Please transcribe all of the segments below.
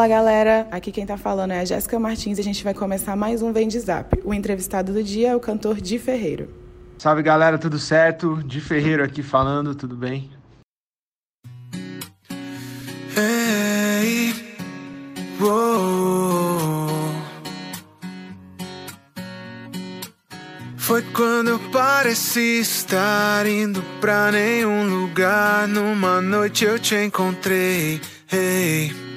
Fala galera, aqui quem tá falando é a Jéssica Martins e a gente vai começar mais um Vem de Zap. O entrevistado do dia é o cantor Di Ferreiro. Salve galera, tudo certo? Di Ferreiro aqui falando, tudo bem? Hey, Foi quando eu pareci estar indo pra nenhum lugar. Numa noite eu te encontrei. Hey.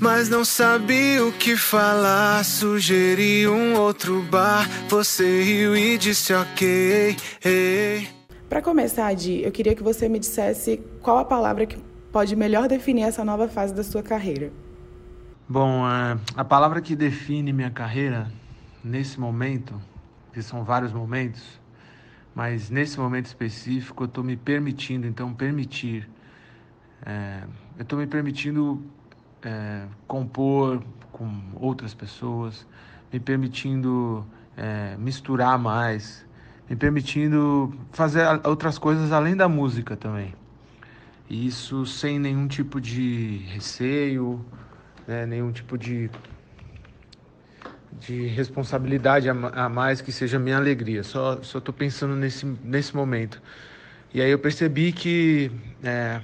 Mas não sabia o que falar. Sugeri um outro bar. Você riu e disse ok. Hey. Para começar, Di, eu queria que você me dissesse qual a palavra que pode melhor definir essa nova fase da sua carreira. Bom, é, a palavra que define minha carreira nesse momento, que são vários momentos, mas nesse momento específico eu estou me permitindo, então permitir é, eu estou me permitindo é, compor com outras pessoas, me permitindo é, misturar mais, me permitindo fazer outras coisas além da música também. E isso sem nenhum tipo de receio, né, nenhum tipo de, de responsabilidade a, mais que seja minha alegria. Só estou pensando nesse, nesse momento. E aí eu percebi que é,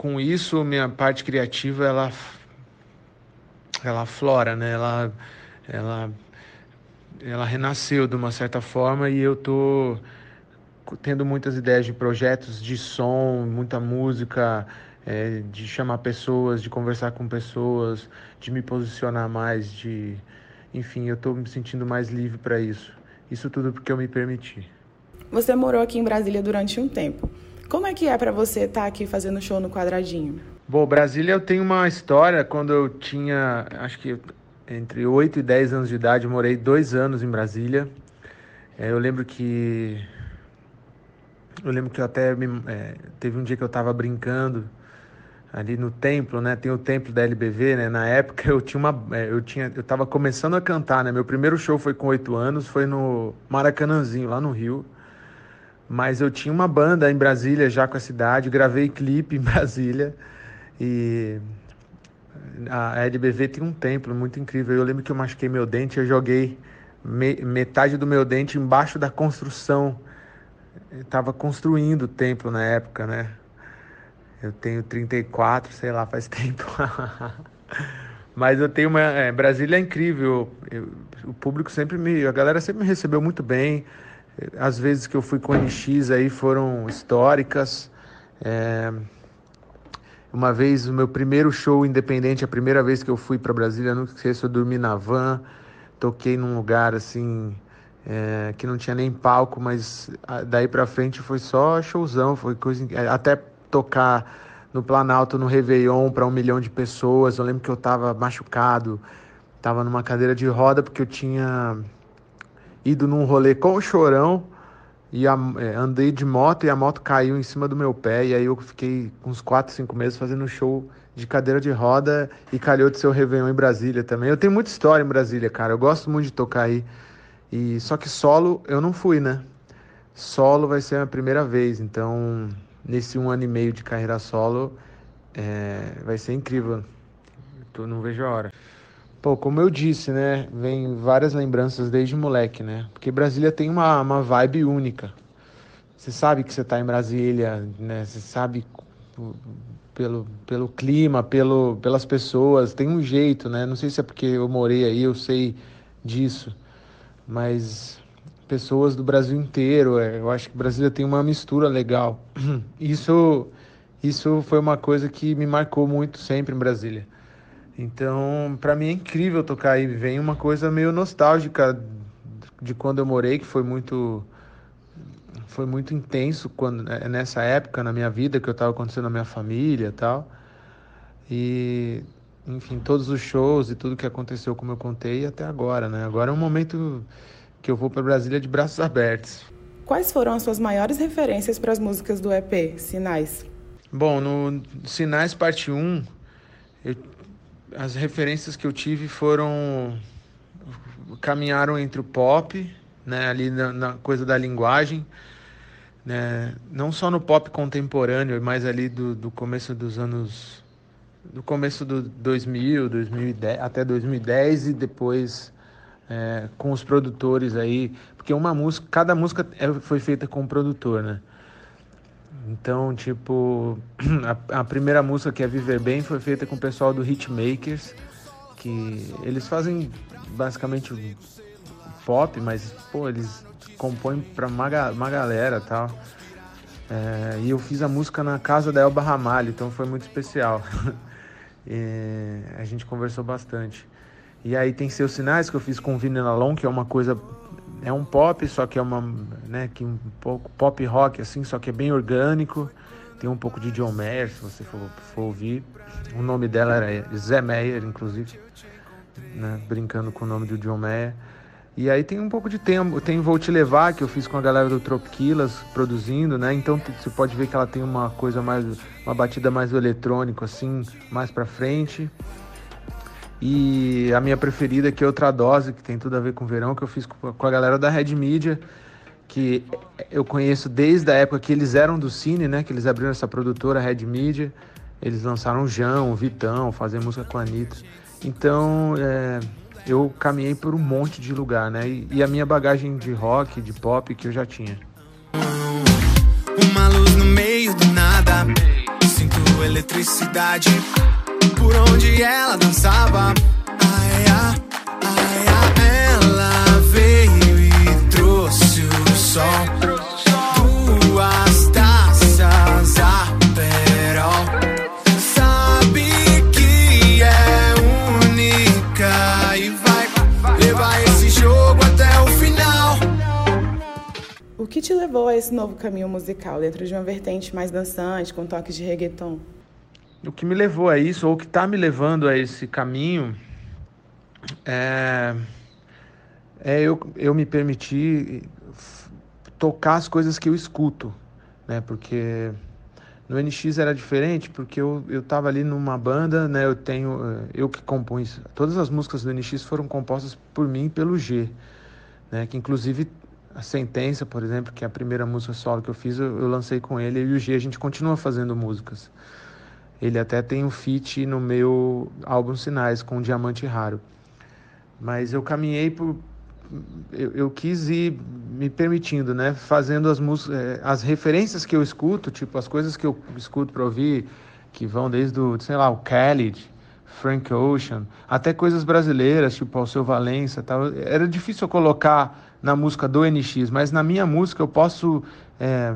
com isso minha parte criativa ela ela flora, né? Ela ela ela renasceu de uma certa forma e eu tô tendo muitas ideias de projetos de som, muita música, é, de chamar pessoas, de conversar com pessoas, de me posicionar mais, de enfim, eu estou me sentindo mais livre para isso. Isso tudo porque eu me permiti. Você morou aqui em Brasília durante um tempo. Como é que é para você estar tá aqui fazendo show no Quadradinho? Bom, Brasília eu tenho uma história. Quando eu tinha, acho que entre 8 e 10 anos de idade, morei dois anos em Brasília. É, eu lembro que. Eu lembro que eu até me, é, teve um dia que eu estava brincando ali no templo, né? Tem o templo da LBV, né? Na época eu tinha uma, é, eu tinha, eu estava começando a cantar, né? Meu primeiro show foi com oito anos, foi no Maracanãzinho lá no Rio. Mas eu tinha uma banda em Brasília já com a cidade, gravei clipe em Brasília e a LBV tem um templo muito incrível. Eu lembro que eu machuquei meu dente, eu joguei me, metade do meu dente embaixo da construção. Estava construindo o templo na época, né? Eu tenho 34, sei lá, faz tempo. Mas eu tenho uma. É, Brasília é incrível. Eu, o público sempre me. A galera sempre me recebeu muito bem. As vezes que eu fui com o NX aí foram históricas. É... Uma vez, o meu primeiro show independente, a primeira vez que eu fui para Brasília, nunca esqueço, eu dormi na van, toquei num lugar assim, é, que não tinha nem palco, mas daí para frente foi só showzão, foi coisa. Até tocar no Planalto, no Réveillon, para um milhão de pessoas. Eu lembro que eu estava machucado, estava numa cadeira de roda porque eu tinha ido num rolê com o chorão e a, é, andei de moto e a moto caiu em cima do meu pé e aí eu fiquei uns 4, 5 meses fazendo show de cadeira de roda e calhou de ser o Réveillon em Brasília também. Eu tenho muita história em Brasília, cara. Eu gosto muito de tocar aí. E só que solo eu não fui, né? Solo vai ser a primeira vez, então nesse um ano e meio de carreira solo é, vai ser incrível. Eu não vejo a hora. Pô, como eu disse, né? Vem várias lembranças desde moleque, né? Porque Brasília tem uma, uma vibe única. Você sabe que você está em Brasília, né? Você sabe pelo, pelo clima, pelo, pelas pessoas, tem um jeito, né? Não sei se é porque eu morei aí, eu sei disso, mas pessoas do Brasil inteiro, é, eu acho que Brasília tem uma mistura legal. Isso, isso foi uma coisa que me marcou muito sempre em Brasília. Então, para mim é incrível tocar aí. Vem uma coisa meio nostálgica de quando eu morei, que foi muito foi muito intenso quando é, nessa época na minha vida que eu estava acontecendo na minha família e tal. E enfim, todos os shows e tudo que aconteceu como eu contei até agora, né? Agora é um momento que eu vou para Brasília de braços abertos. Quais foram as suas maiores referências para as músicas do EP Sinais? Bom, no Sinais parte 1, eu as referências que eu tive foram caminharam entre o pop, né, ali na, na, coisa da linguagem, né, não só no pop contemporâneo, mas ali do, do começo dos anos do começo do 2000, 2010, até 2010 e depois é, com os produtores aí, porque uma música, cada música é, foi feita com um produtor, né? Então, tipo, a, a, primeira música que é Viver Bem foi feita com o pessoal do Hitmakers, que eles fazem basicamente pop, mas pô, eles compõem para uma, uma galera tal. É, e eu fiz a música na casa da Elba Ramalho, então foi muito especial. a gente conversou bastante. E aí tem seus sinais que eu fiz com o Vini Lalon, que é uma coisa é um pop, só que é uma, né, que um pouco pop rock assim, só que é bem orgânico. Tem um pouco de John Mayer, se você for, for ouvir. O nome dela era Zé Meyer, inclusive, né, brincando com o nome do John Mayer. E aí tem um pouco de tempo, tem Vou Te Levar, que eu fiz com a galera do Tropiquilas produzindo, né? Então você pode ver que ela tem uma coisa mais, uma batida mais eletrônico, assim, mais pra frente. E a minha preferida, que é outra dose, que tem tudo a ver com o verão, que eu fiz com a galera da Red Media, que eu conheço desde a época que eles eram do Cine, né? Que eles abriram essa produtora, Red Media. Eles lançaram o João, o Vitão, fazer música com a Anitta. Então, é, eu caminhei por um monte de lugar, né? E, e, a minha bagagem de rock, de pop que eu já tinha. Uma luz no meio do nada, sinto eletricidade por onde ela dançava. Ai, ai, ai, ela veio e trouxe o sol. Duas taças Aperol. Sabe que é única e vai levar esse jogo até o final. O que te levou a esse novo caminho musical dentro de uma vertente mais dançante, com toques de reggaeton? O que me levou a isso, ou o que está me levando a esse caminho, é, é eu, eu me permitir tocar as coisas que eu escuto, né? Porque no NX era diferente, porque eu, eu ali numa banda, né? Eu tenho, eu que compõe, todas as músicas do NX foram compostas por mim e pelo G, né? Que inclusive a Sentença, por exemplo, que é a primeira música solo que eu fiz, eu, eu lancei com ele e o G a gente continua fazendo músicas. Ele até tem um feat no meu álbum Sinais com um diamante raro. Mas eu caminhei por. Eu, eu quis ir me permitindo, né? Fazendo as músicas, eh, as referências que eu escuto, tipo as coisas que eu escuto para ouvir, que vão desde o, sei lá, o Khalid, Frank Ocean, até coisas brasileiras, tipo Alceu Valença, tal. Era difícil eu colocar na música do NX, mas na minha música eu posso é,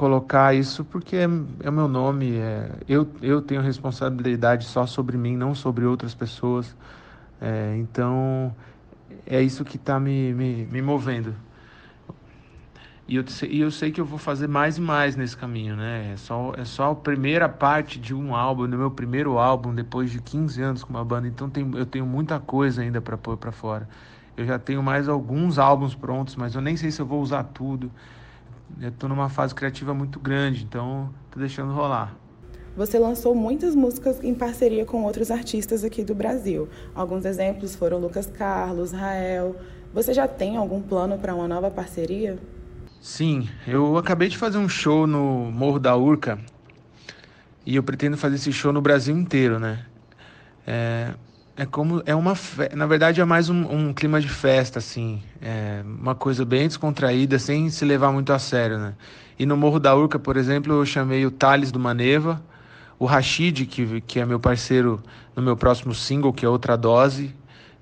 colocar isso porque é, é o meu nome, é, eu, eu tenho responsabilidade só sobre mim, não sobre outras pessoas. É, então, é isso que está me, me, me movendo. E eu, e eu sei que eu vou fazer mais e mais nesse caminho, né? É só, é só a primeira parte de um álbum, do meu primeiro álbum, depois de 15 anos com uma banda. Então tem, eu tenho muita coisa ainda para pôr para fora. Eu já tenho mais alguns álbuns prontos, mas eu nem sei se eu vou usar tudo eu estou numa fase criativa muito grande, então estou deixando rolar. Você lançou muitas músicas em parceria com outros artistas aqui do Brasil. Alguns exemplos foram Lucas Carlos, Rael. Você já tem algum plano para uma nova parceria? Sim, eu acabei de fazer um show no Morro da Urca e eu pretendo fazer esse show no Brasil inteiro, né? É, é como é uma fe... na verdade é mais um, um, clima de festa assim. É uma coisa bem descontraída sem se levar muito a sério né? E no Morro da Urca por exemplo eu chamei o Thales do Maneva o Rashid que, que é meu parceiro no meu próximo single que é outra dose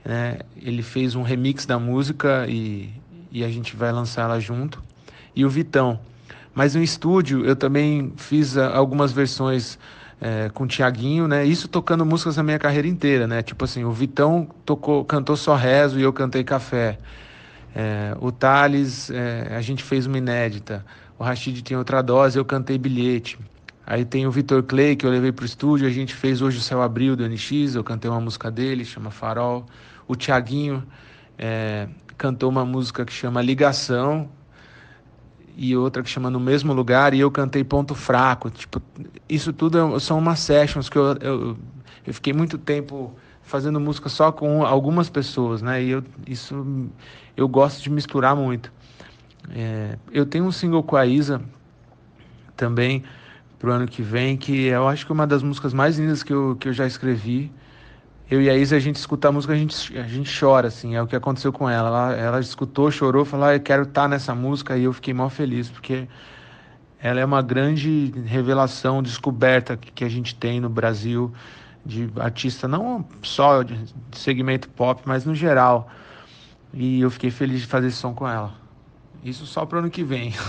né? Ele fez um remix da música e, e a gente vai lançar ela junto. E o Vitão. Mas no estúdio eu também fiz algumas versões é, com o Tiaguinho, né? Isso tocando músicas na minha carreira inteira, né? Tipo assim, o Vitão tocou, cantou Só Rezo e eu cantei Café. É, o Thales, é, a gente fez uma inédita. O Rashid tem outra dose, eu cantei Bilhete. Aí tem o Vitor Clay, que eu levei pro estúdio, a gente fez Hoje o Céu Abriu, do NX, eu cantei uma música dele, chama Farol. O Tiaguinho é, cantou uma música que chama Ligação, e outra que chama No Mesmo Lugar, e eu cantei Ponto Fraco. Tipo, isso tudo é, são umas sessions que eu, eu, eu fiquei muito tempo fazendo música só com algumas pessoas, né? E eu, isso eu gosto de misturar muito. É, eu tenho um single com a Isa também, pro ano que vem, que eu acho que é uma das músicas mais lindas que eu, que eu já escrevi. Eu e a Isa, a gente escuta a música, a gente, a gente chora, assim, é o que aconteceu com ela. Ela, ela escutou, chorou, falou, ah, eu quero estar tá nessa música, e eu fiquei mó feliz, porque ela é uma grande revelação, descoberta que a gente tem no Brasil de artista, não só de segmento pop, mas no geral. E eu fiquei feliz de fazer esse som com ela. Isso só para o ano que vem.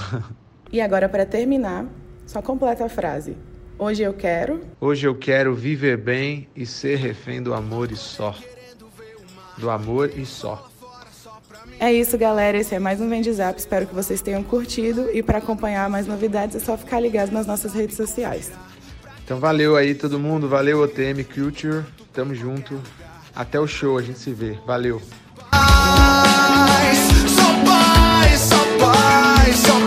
E agora, para terminar, só completa a frase. Hoje eu quero. Hoje eu quero viver bem e ser refém do amor e só. Do amor e só. É isso, galera. Esse é mais um Vendizap. Espero que vocês tenham curtido. E para acompanhar mais novidades é só ficar ligado nas nossas redes sociais. Então valeu aí todo mundo. Valeu, OTM Culture. Tamo junto. Até o show, a gente se vê. Valeu. Paz, só paz, só paz, só